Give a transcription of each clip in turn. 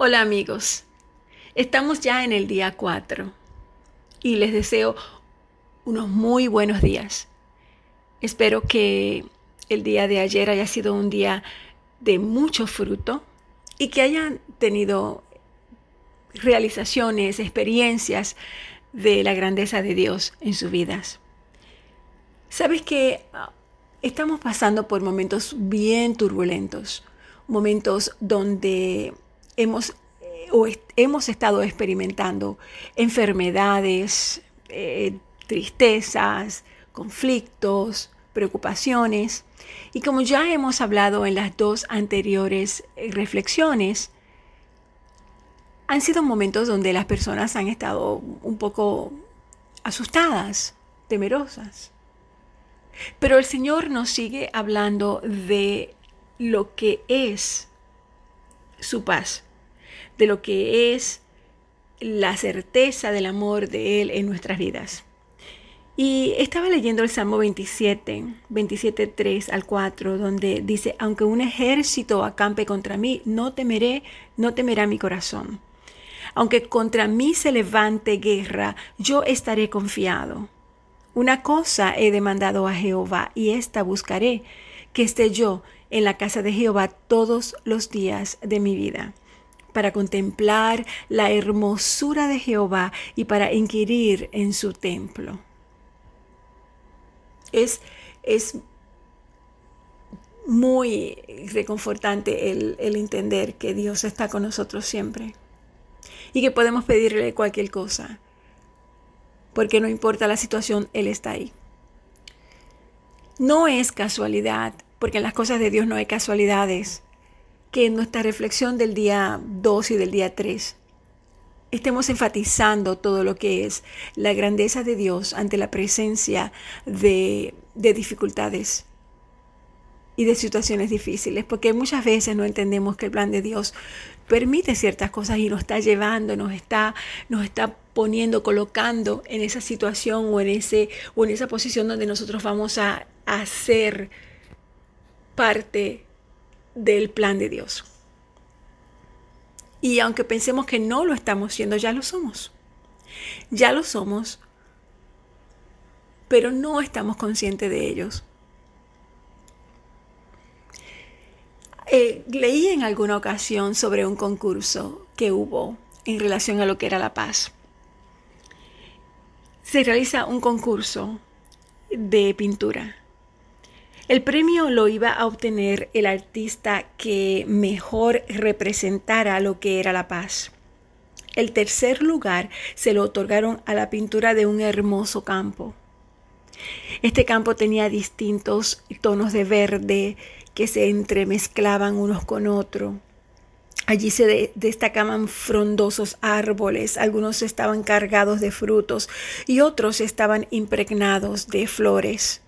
Hola amigos, estamos ya en el día 4 y les deseo unos muy buenos días. Espero que el día de ayer haya sido un día de mucho fruto y que hayan tenido realizaciones, experiencias de la grandeza de Dios en sus vidas. Sabes que estamos pasando por momentos bien turbulentos, momentos donde hemos, eh, o hemos estado experimentando enfermedades, eh, tristezas, conflictos, preocupaciones. Y como ya hemos hablado en las dos anteriores eh, reflexiones, han sido momentos donde las personas han estado un poco asustadas, temerosas. Pero el Señor nos sigue hablando de lo que es su paz de lo que es la certeza del amor de Él en nuestras vidas. Y estaba leyendo el Salmo 27, 27, 3 al 4, donde dice, aunque un ejército acampe contra mí, no temeré, no temerá mi corazón. Aunque contra mí se levante guerra, yo estaré confiado. Una cosa he demandado a Jehová y esta buscaré, que esté yo en la casa de Jehová todos los días de mi vida para contemplar la hermosura de Jehová y para inquirir en su templo. Es, es muy reconfortante el, el entender que Dios está con nosotros siempre y que podemos pedirle cualquier cosa, porque no importa la situación, Él está ahí. No es casualidad, porque en las cosas de Dios no hay casualidades en nuestra reflexión del día 2 y del día 3 estemos enfatizando todo lo que es la grandeza de Dios ante la presencia de, de dificultades y de situaciones difíciles, porque muchas veces no entendemos que el plan de Dios permite ciertas cosas y nos está llevando, nos está, nos está poniendo, colocando en esa situación o en, ese, o en esa posición donde nosotros vamos a, a ser parte del plan de Dios. Y aunque pensemos que no lo estamos siendo, ya lo somos. Ya lo somos, pero no estamos conscientes de ellos. Eh, leí en alguna ocasión sobre un concurso que hubo en relación a lo que era la paz. Se realiza un concurso de pintura el premio lo iba a obtener el artista que mejor representara lo que era la paz. El tercer lugar se lo otorgaron a la pintura de un hermoso campo. Este campo tenía distintos tonos de verde que se entremezclaban unos con otros. Allí se destacaban frondosos árboles, algunos estaban cargados de frutos y otros estaban impregnados de flores.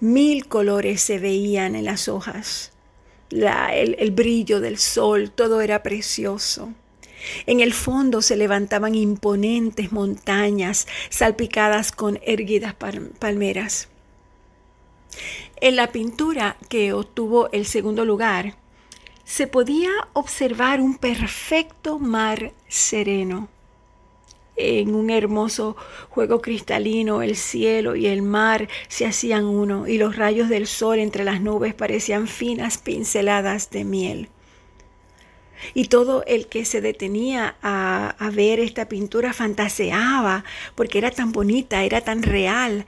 Mil colores se veían en las hojas. el, brillo del sol, todo era precioso. En el fondo se levantaban imponentes montañas salpicadas con erguidas palmeras. En la pintura que obtuvo el segundo lugar, se podía observar un perfecto mar sereno en un hermoso juego cristalino, el cielo y el mar se hacían uno y los rayos del sol entre las nubes parecían finas pinceladas de miel. Y todo el que se detenía a, ver esta pintura fantaseaba porque era tan bonita, era tan real.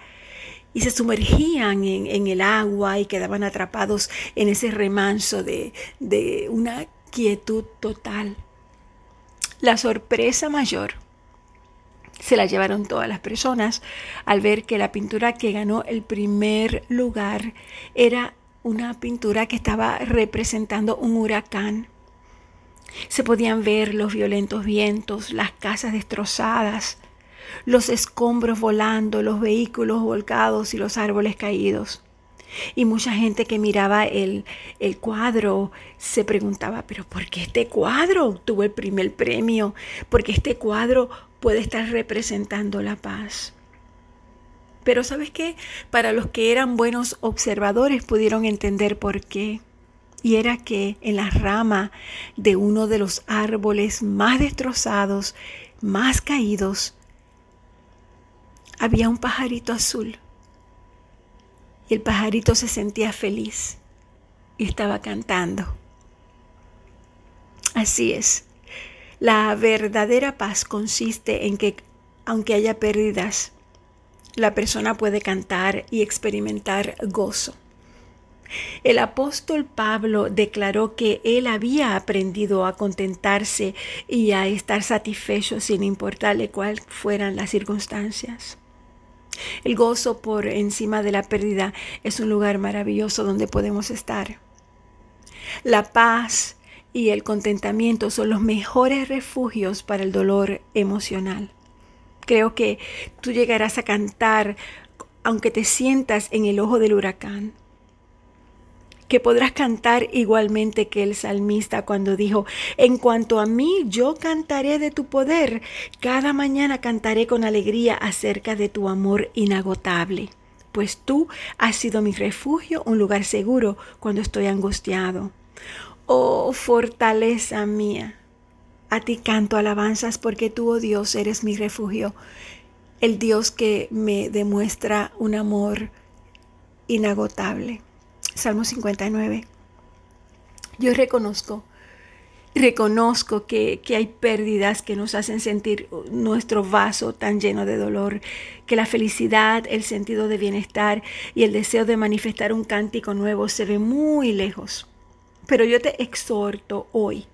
Y se sumergían en, el agua y quedaban atrapados en ese remanso de, de una quietud total. La sorpresa mayor se la llevaron todas las personas al ver que la pintura que ganó el primer lugar era una pintura que estaba representando un huracán. Se podían ver los violentos vientos, las casas destrozadas, los escombros volando, los vehículos volcados y los árboles caídos. Y mucha gente que miraba el, el, cuadro se preguntaba, pero ¿por qué este cuadro obtuvo el primer premio? ¿Por qué este cuadro puede estar representando la paz. Pero sabes qué? Para los que eran buenos observadores pudieron entender por qué. Y era que en la rama de uno de los árboles más destrozados, más caídos, había un pajarito azul. El pajarito se sentía feliz y estaba cantando. Así es. La verdadera paz consiste en que, aunque haya pérdidas, la persona puede cantar y experimentar gozo. El apóstol Pablo declaró que él había aprendido a contentarse y a estar satisfecho sin importarle cuáles fueran las circunstancias. El gozo por encima de la pérdida es un lugar maravilloso donde podemos estar. La paz y el contentamiento son los mejores refugios para el dolor emocional. Creo que tú llegarás a cantar aunque te sientas en el ojo del huracán que podrás cantar igualmente que el salmista cuando dijo, en cuanto a mí, yo cantaré de tu poder, cada mañana cantaré con alegría acerca de tu amor inagotable, pues tú has sido mi refugio, un lugar seguro cuando estoy angustiado. Oh fortaleza mía, a ti canto alabanzas porque tú, oh Dios, eres mi refugio, el Dios que me demuestra un amor inagotable. Salmo 59. Yo reconozco, reconozco que, que, hay pérdidas que nos hacen sentir nuestro vaso tan lleno de dolor, que la felicidad, el sentido de bienestar y el deseo de manifestar un cántico nuevo se ve muy lejos. Pero yo te exhorto hoy.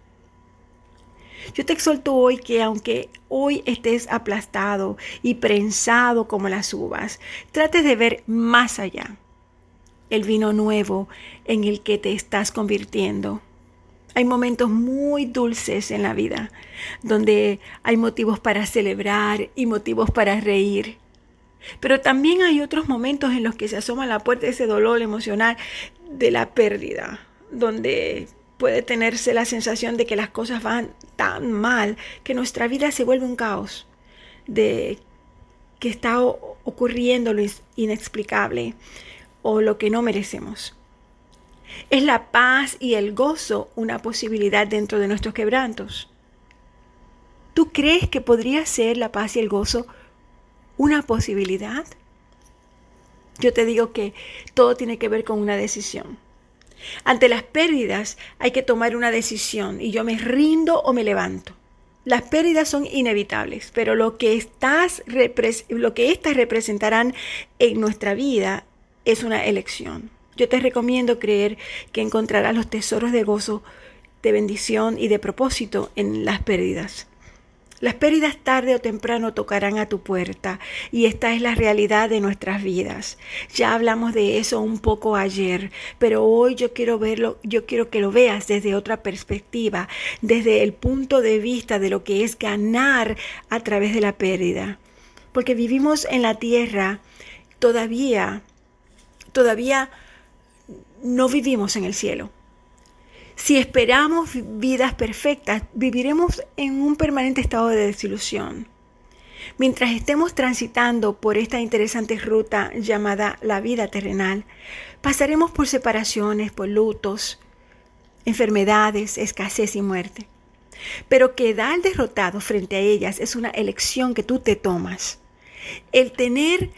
Yo te exhorto hoy que aunque hoy estés aplastado y prensado como las uvas, trates de ver más allá el vino nuevo en el que te estás convirtiendo. Hay momentos muy dulces en la vida, donde hay motivos para celebrar y motivos para reír. Pero también hay otros momentos en los que se asoma la puerta ese dolor emocional de la pérdida, donde puede tenerse la sensación de que las cosas van tan mal que nuestra vida se vuelve un caos, de que está ocurriendo lo inexplicable o lo que no merecemos. Es la paz y el gozo una posibilidad dentro de nuestros quebrantos. ¿Tú crees que podría ser la paz y el gozo una posibilidad? Yo te digo que todo tiene que ver con una decisión. Ante las pérdidas hay que tomar una decisión y yo me rindo o me levanto. Las pérdidas son inevitables, pero lo que, estás, lo que estas representarán en nuestra vida es una elección. Yo te recomiendo creer que encontrarás los tesoros de gozo, de bendición y de propósito en las pérdidas. Las pérdidas tarde o temprano tocarán a tu puerta y esta es la realidad de nuestras vidas. Ya hablamos de eso un poco ayer, pero hoy yo quiero verlo, yo quiero que lo veas desde otra perspectiva, desde el punto de vista de lo que es ganar a través de la pérdida. Porque vivimos en la tierra todavía todavía no vivimos en el cielo. Si esperamos vidas perfectas, viviremos en un permanente estado de desilusión. Mientras estemos transitando por esta interesante ruta llamada la vida terrenal, pasaremos por separaciones, por lutos, enfermedades, escasez y muerte. Pero quedar derrotado frente a ellas es una elección que tú te tomas. El tener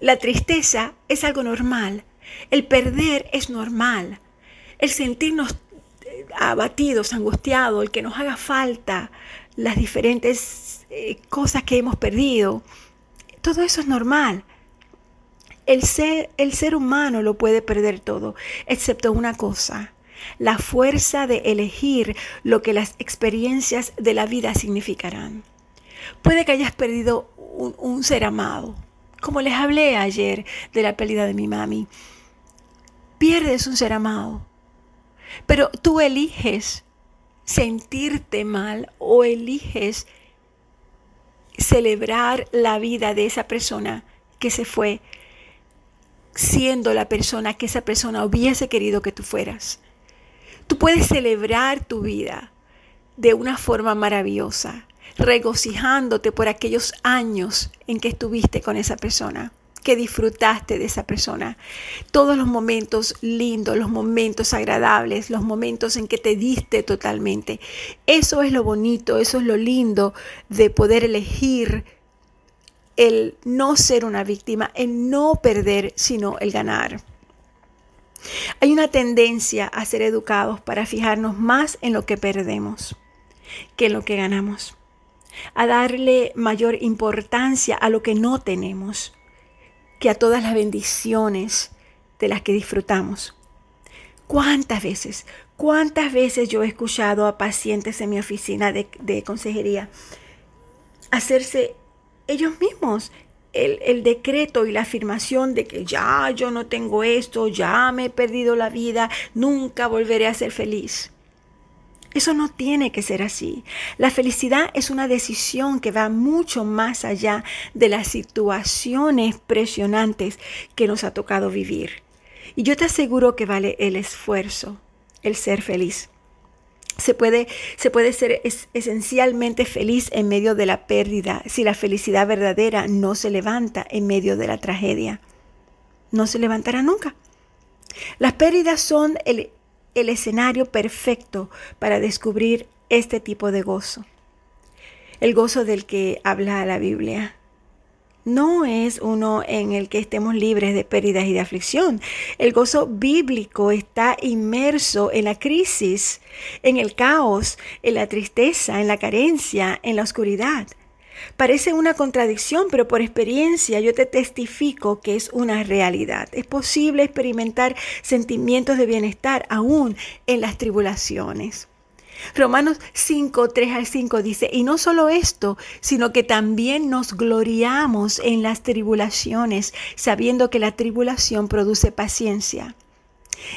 la tristeza es algo normal. El perder es normal. El sentirnos eh, abatidos, angustiados, el que nos haga falta las diferentes eh, cosas que hemos perdido. Todo eso es normal. El ser, el ser humano lo puede perder todo, excepto una cosa, la fuerza de elegir lo que las experiencias de la vida significarán. Puede que hayas perdido un ser amado, como les hablé ayer de la pérdida de mi mami, pierdes un ser amado, pero tú eliges sentirte mal o eliges celebrar la vida de esa persona que se fue siendo la persona que esa persona hubiese querido que tú fueras. Tú puedes celebrar tu vida de una forma maravillosa regocijándote por aquellos años en que estuviste con esa persona. que disfrutaste de esa persona. Todos los momentos lindos, los momentos agradables, los momentos en que te diste totalmente. Eso es lo bonito, eso es lo lindo de poder elegir el no ser una víctima, el no perder, sino el ganar. Hay una tendencia a ser educados para fijarnos más en lo que perdemos que en lo que ganamos, a darle mayor importancia a lo que no tenemos que a todas las bendiciones de las que disfrutamos. ¿Cuántas veces, cuántas veces yo he escuchado a pacientes en mi oficina de, consejería hacerse ellos mismos el, el, decreto y la afirmación de que ya yo no tengo esto, ya me he perdido la vida, nunca volveré a ser feliz. Eso no tiene que ser así. La felicidad es una decisión que va mucho más allá de las situaciones presionantes que nos ha tocado vivir. Y yo te aseguro que vale el esfuerzo, el ser feliz. Se puede, se puede ser esencialmente feliz en medio de la pérdida si la felicidad verdadera no se levanta en medio de la tragedia. No se levantará nunca. Las pérdidas son el el escenario perfecto para descubrir este tipo de gozo. El gozo del que habla la Biblia no es uno en el que estemos libres de pérdidas y de aflicción. El gozo bíblico está inmerso en la crisis, en el caos, en la tristeza, en la carencia, en la oscuridad. Parece una contradicción, pero por experiencia yo te testifico que es una realidad. Es posible experimentar sentimientos de bienestar aún en las tribulaciones. Romanos 5, 3 al 5 dice, y no solo esto, sino que también nos gloriamos en las tribulaciones, sabiendo que la tribulación produce paciencia.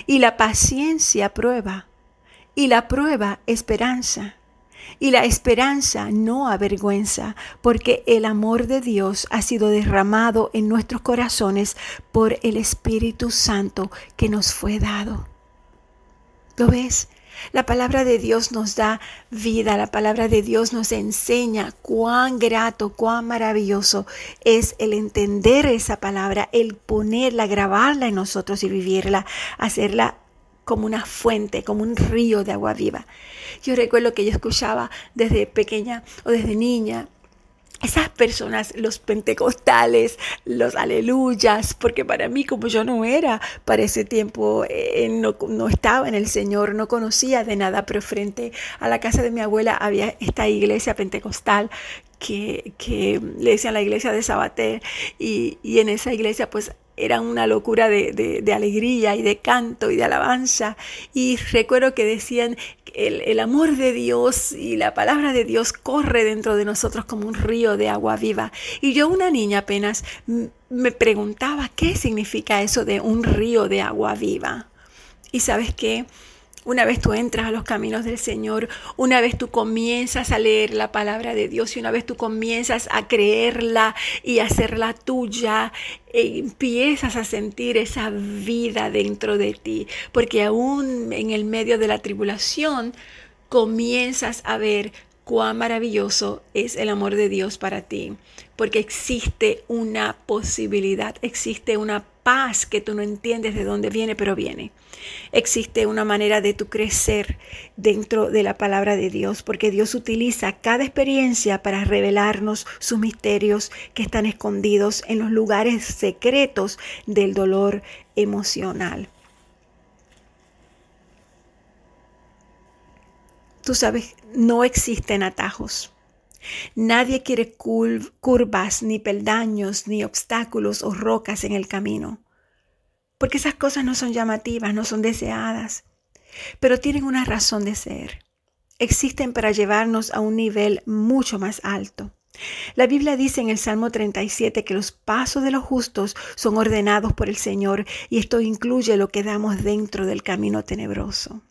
Y la paciencia prueba, y la prueba esperanza. Y la esperanza no avergüenza, porque el amor de Dios ha sido derramado en nuestros corazones por el Espíritu Santo que nos fue dado. ¿Lo ves? La palabra de Dios nos da vida, la palabra de Dios nos enseña cuán grato, cuán maravilloso es el entender esa palabra, el ponerla, grabarla en nosotros y vivirla, hacerla como una fuente, como un río de agua viva. Yo recuerdo que yo escuchaba desde pequeña o desde niña esas personas, los pentecostales, los aleluyas, porque para mí como yo no era para ese tiempo, eh, no, no, estaba en el Señor, no conocía de nada, pero frente a la casa de mi abuela había esta iglesia pentecostal que, que le decían la iglesia de Sabater y, y en esa iglesia pues era una locura de, alegría y de canto y de alabanza. Y recuerdo que decían, el, el amor de Dios y la palabra de Dios corre dentro de nosotros como un río de agua viva. Y yo, una niña apenas, me preguntaba qué significa eso de un río de agua viva. Y sabes qué? Una vez tú entras a los caminos del Señor, una vez tú comienzas a leer la palabra de Dios y una vez tú comienzas a creerla y hacerla tuya, e empiezas a sentir esa vida dentro de ti, porque aún en el medio de la tribulación comienzas a ver cuán maravilloso es el amor de Dios para ti, porque existe una posibilidad, existe una paz que tú no entiendes de dónde viene, pero viene. Existe una manera de tu crecer dentro de la palabra de Dios, porque Dios utiliza cada experiencia para revelarnos sus misterios que están escondidos en los lugares secretos del dolor emocional. Tú sabes, no existen atajos. Nadie quiere curvas, ni peldaños, ni obstáculos o rocas en el camino, porque esas cosas no son llamativas, no son deseadas, pero tienen una razón de ser. Existen para llevarnos a un nivel mucho más alto. La Biblia dice en el Salmo 37 que los pasos de los justos son ordenados por el Señor y esto incluye lo que damos dentro del camino tenebroso.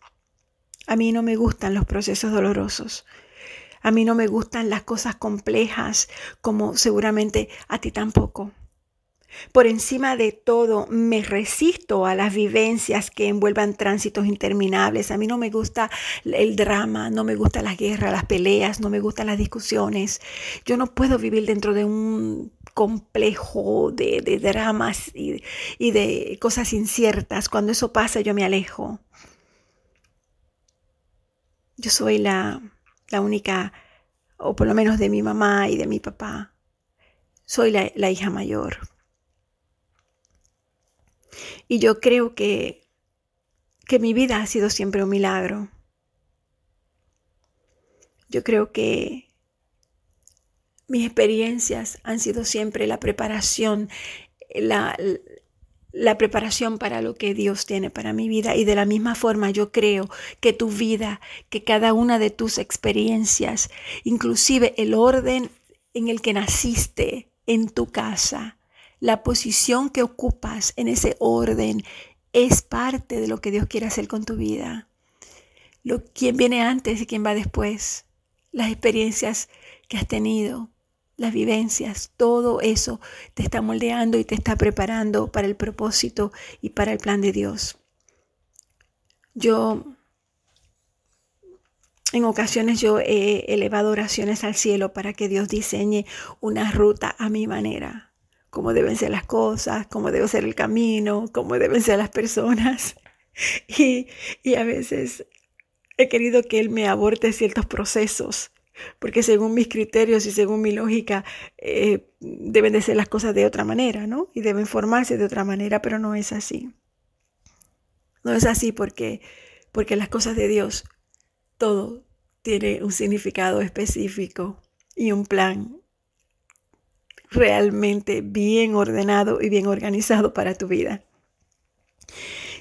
A mí no me gustan los procesos dolorosos. A mí no me gustan las cosas complejas como seguramente a ti tampoco. Por encima de todo, me resisto a las vivencias que envuelvan tránsitos interminables. A mí no me gusta el drama, no me gusta la guerra, las peleas, no me gustan las discusiones. Yo no puedo vivir dentro de un complejo de, dramas y de cosas inciertas. Cuando eso pasa yo me alejo. Yo soy la, la única, o por lo menos de mi mamá y de mi papá. Soy la, la hija mayor. Y yo creo que, que mi vida ha sido siempre un milagro. Yo creo que mis experiencias han sido siempre la preparación, la, la preparación para lo que Dios tiene para mi vida. Y de la misma forma yo creo que tu vida, que cada una de tus experiencias, inclusive el orden en el que naciste en tu casa, la posición que ocupas en ese orden, es parte de lo que Dios quiere hacer con tu vida. Lo, quién viene antes y quién va después. Las experiencias que has tenido, las vivencias, todo eso te está moldeando y te está preparando para el propósito y para el plan de Dios. Yo, en ocasiones yo he elevado oraciones al cielo para que Dios diseñe una ruta a mi manera, cómo deben ser las cosas, cómo debe ser el camino, cómo deben ser las personas. Y, y a veces he querido que Él me aborte ciertos procesos porque según mis criterios y según mi lógica eh, deben de ser las cosas de otra manera, ¿no? Y deben formarse de otra manera, pero no es así. No es así porque, porque las cosas de Dios, todo tiene un significado específico y un plan realmente bien ordenado y bien organizado para tu vida.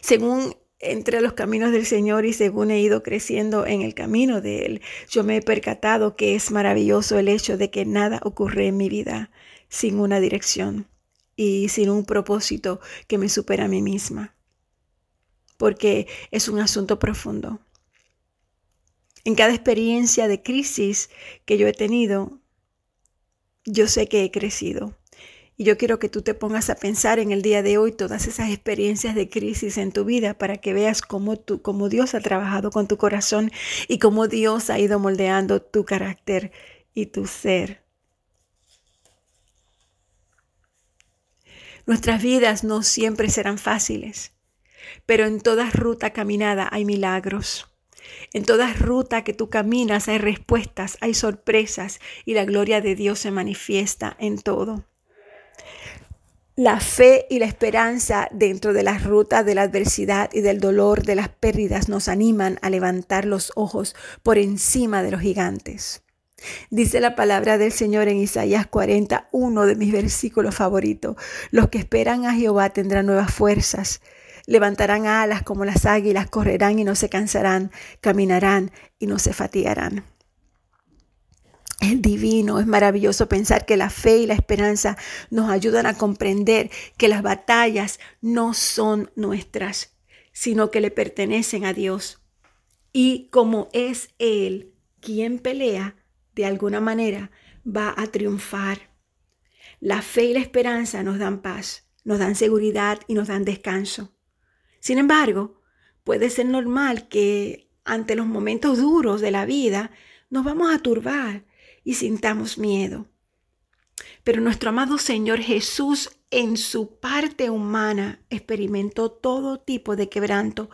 Según entre los caminos del Señor y según he ido creciendo en el camino de Él, yo me he percatado que es maravilloso el hecho de que nada ocurre en mi vida sin una dirección y sin un propósito que me supera a mí misma, porque es un asunto profundo. En cada experiencia de crisis que yo he tenido, yo sé que he crecido y yo quiero que tú te pongas a pensar en el día de hoy todas esas experiencias de crisis en tu vida para que veas cómo, tú, cómo Dios ha trabajado con tu corazón y cómo Dios ha ido moldeando tu carácter y tu ser. Nuestras vidas no siempre serán fáciles, pero en toda ruta caminada hay milagros. En toda ruta que tú caminas hay respuestas, hay sorpresas y la gloria de Dios se manifiesta en todo. La fe y la esperanza dentro de las rutas de la adversidad y del dolor de las pérdidas nos animan a levantar los ojos por encima de los gigantes. Dice la palabra del Señor en Isaías 40, uno de mis versículos favoritos. Los que esperan a Jehová tendrán nuevas fuerzas, levantarán alas como las águilas, correrán y no se cansarán, caminarán y no se fatigarán. Es divino, es maravilloso pensar que la fe y la esperanza nos ayudan a comprender que las batallas no son nuestras, sino que le pertenecen a Dios. Y como es Él quien pelea, de alguna manera va a triunfar. La fe y la esperanza nos dan paz, nos dan seguridad y nos dan descanso. Sin embargo, puede ser normal que ante los momentos duros de la vida nos vamos a turbar y sintamos miedo. Pero nuestro amado Señor Jesús en su parte humana experimentó todo tipo de quebranto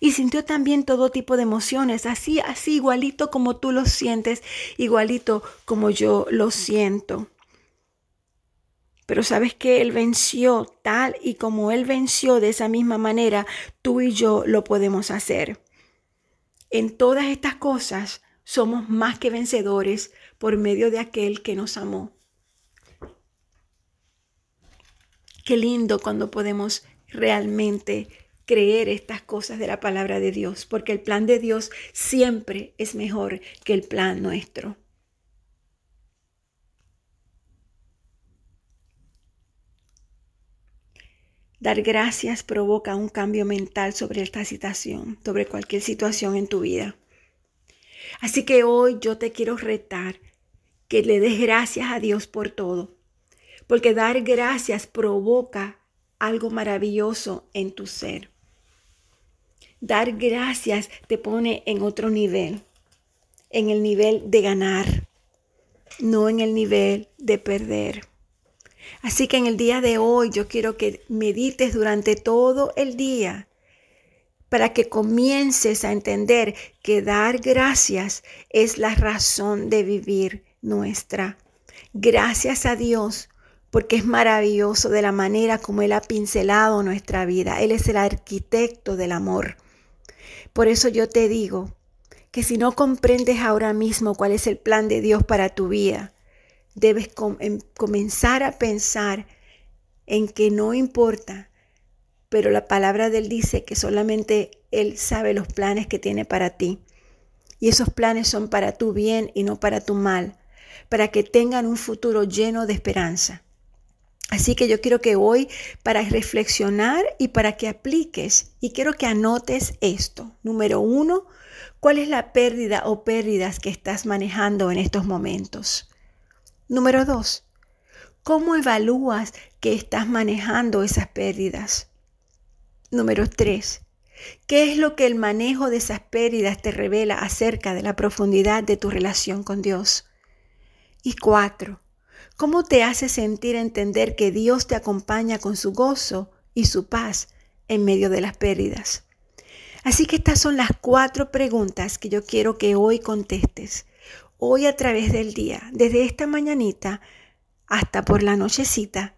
y sintió también todo tipo de emociones, así, así igualito como tú lo sientes, igualito como yo lo siento. Pero sabes que Él venció tal y como Él venció de esa misma manera, tú y yo lo podemos hacer. En todas estas cosas somos más que vencedores por medio de aquel que nos amó. Qué lindo cuando podemos realmente creer estas cosas de la palabra de Dios, porque el plan de Dios siempre es mejor que el plan nuestro. Dar gracias provoca un cambio mental sobre esta situación, sobre cualquier situación en tu vida. Así que hoy yo te quiero retar que le des gracias a Dios por todo, porque dar gracias provoca algo maravilloso en tu ser. Dar gracias te pone en otro nivel, en el nivel de ganar, no en el nivel de perder. Así que en el día de hoy yo quiero que medites durante todo el día para que comiences a entender que dar gracias es la razón de vivir nuestra. Gracias a Dios porque es maravilloso de la manera como Él ha pincelado nuestra vida. Él es el arquitecto del amor. Por eso yo te digo que si no comprendes ahora mismo cuál es el plan de Dios para tu vida, debes em, comenzar a pensar en que no importa, pero la palabra de Él dice que solamente Él sabe los planes que tiene para ti. Y esos planes son para tu bien y no para tu mal, para que tengan un futuro lleno de esperanza. Así que yo quiero que hoy, para reflexionar y para que apliques, y quiero que anotes esto. Número uno, ¿cuál es la pérdida o pérdidas que estás manejando en estos momentos? Número dos, ¿cómo evalúas que estás manejando esas pérdidas? Número tres, ¿qué es lo que el manejo de esas pérdidas te revela acerca de la profundidad de tu relación con Dios? Y cuatro, ¿Cómo te hace sentir entender que Dios te acompaña con su gozo y su paz en medio de las pérdidas? Así que estas son las cuatro preguntas que yo quiero que hoy contestes. Hoy a través del día, desde esta mañanita hasta por la nochecita,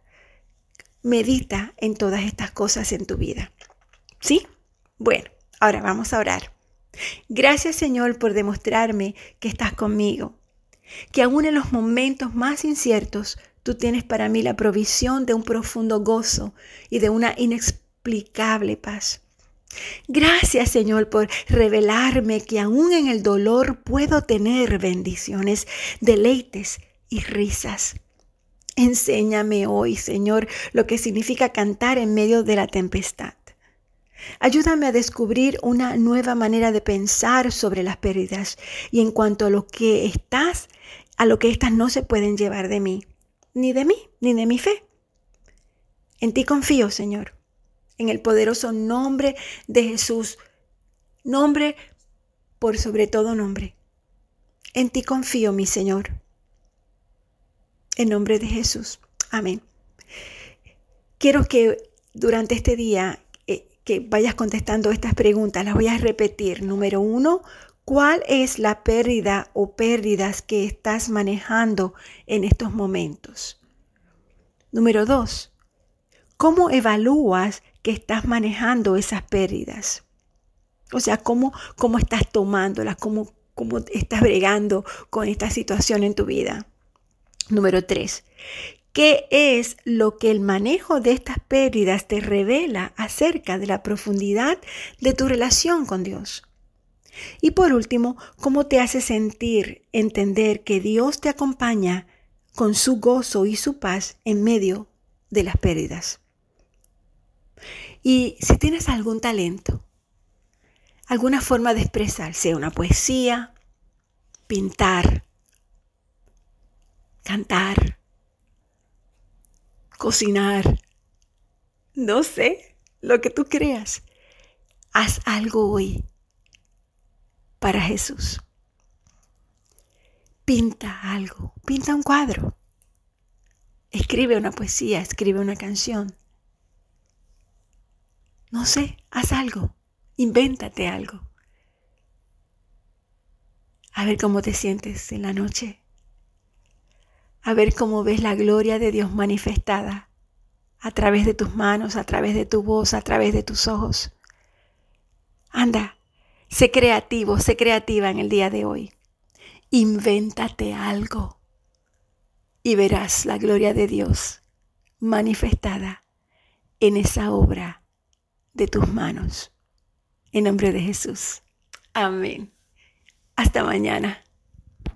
medita en todas estas cosas en tu vida. ¿Sí? Bueno, ahora vamos a orar. Gracias Señor por demostrarme que estás conmigo, que aún en los momentos más inciertos, tú tienes para mí la provisión de un profundo gozo y de una inexplicable paz. Gracias Señor por revelarme que aún en el dolor puedo tener bendiciones, deleites y risas. Enséñame hoy, Señor, lo que significa cantar en medio de la tempestad. Ayúdame a descubrir una nueva manera de pensar sobre las pérdidas y en cuanto a lo que estás, a lo que éstas no se pueden llevar de mí, ni de mí, ni de mi fe. En ti confío, Señor, en el poderoso nombre de Jesús, nombre por sobre todo nombre. En ti confío, mi Señor. En nombre de Jesús. Amén. Quiero que durante este día que vayas contestando estas preguntas. Las voy a repetir. Número uno, ¿cuál es la pérdida o pérdidas que estás manejando en estos momentos? Número dos, ¿cómo evalúas que estás manejando esas pérdidas? O sea, ¿cómo, cómo estás tomándolas? ¿Cómo, ¿Cómo estás bregando con esta situación en tu vida? Número tres, ¿Qué es lo que el manejo de estas pérdidas te revela acerca de la profundidad de tu relación con Dios? Y por último, ¿cómo te hace sentir entender que Dios te acompaña con su gozo y su paz en medio de las pérdidas? Y si tienes algún talento, alguna forma de expresar, sea una poesía, pintar, cantar, cocinar, no sé, lo que tú creas. Haz algo hoy para Jesús. Pinta algo, pinta un cuadro. Escribe una poesía, escribe una canción. No sé, haz algo, invéntate algo. A ver cómo te sientes en la noche a ver cómo ves la gloria de Dios manifestada a través de tus manos, a través de tu voz, a través de tus ojos. Anda, sé creativo, sé creativa en el día de hoy. Invéntate algo y verás la gloria de Dios manifestada en esa obra de tus manos. En nombre de Jesús. Amén. Hasta mañana.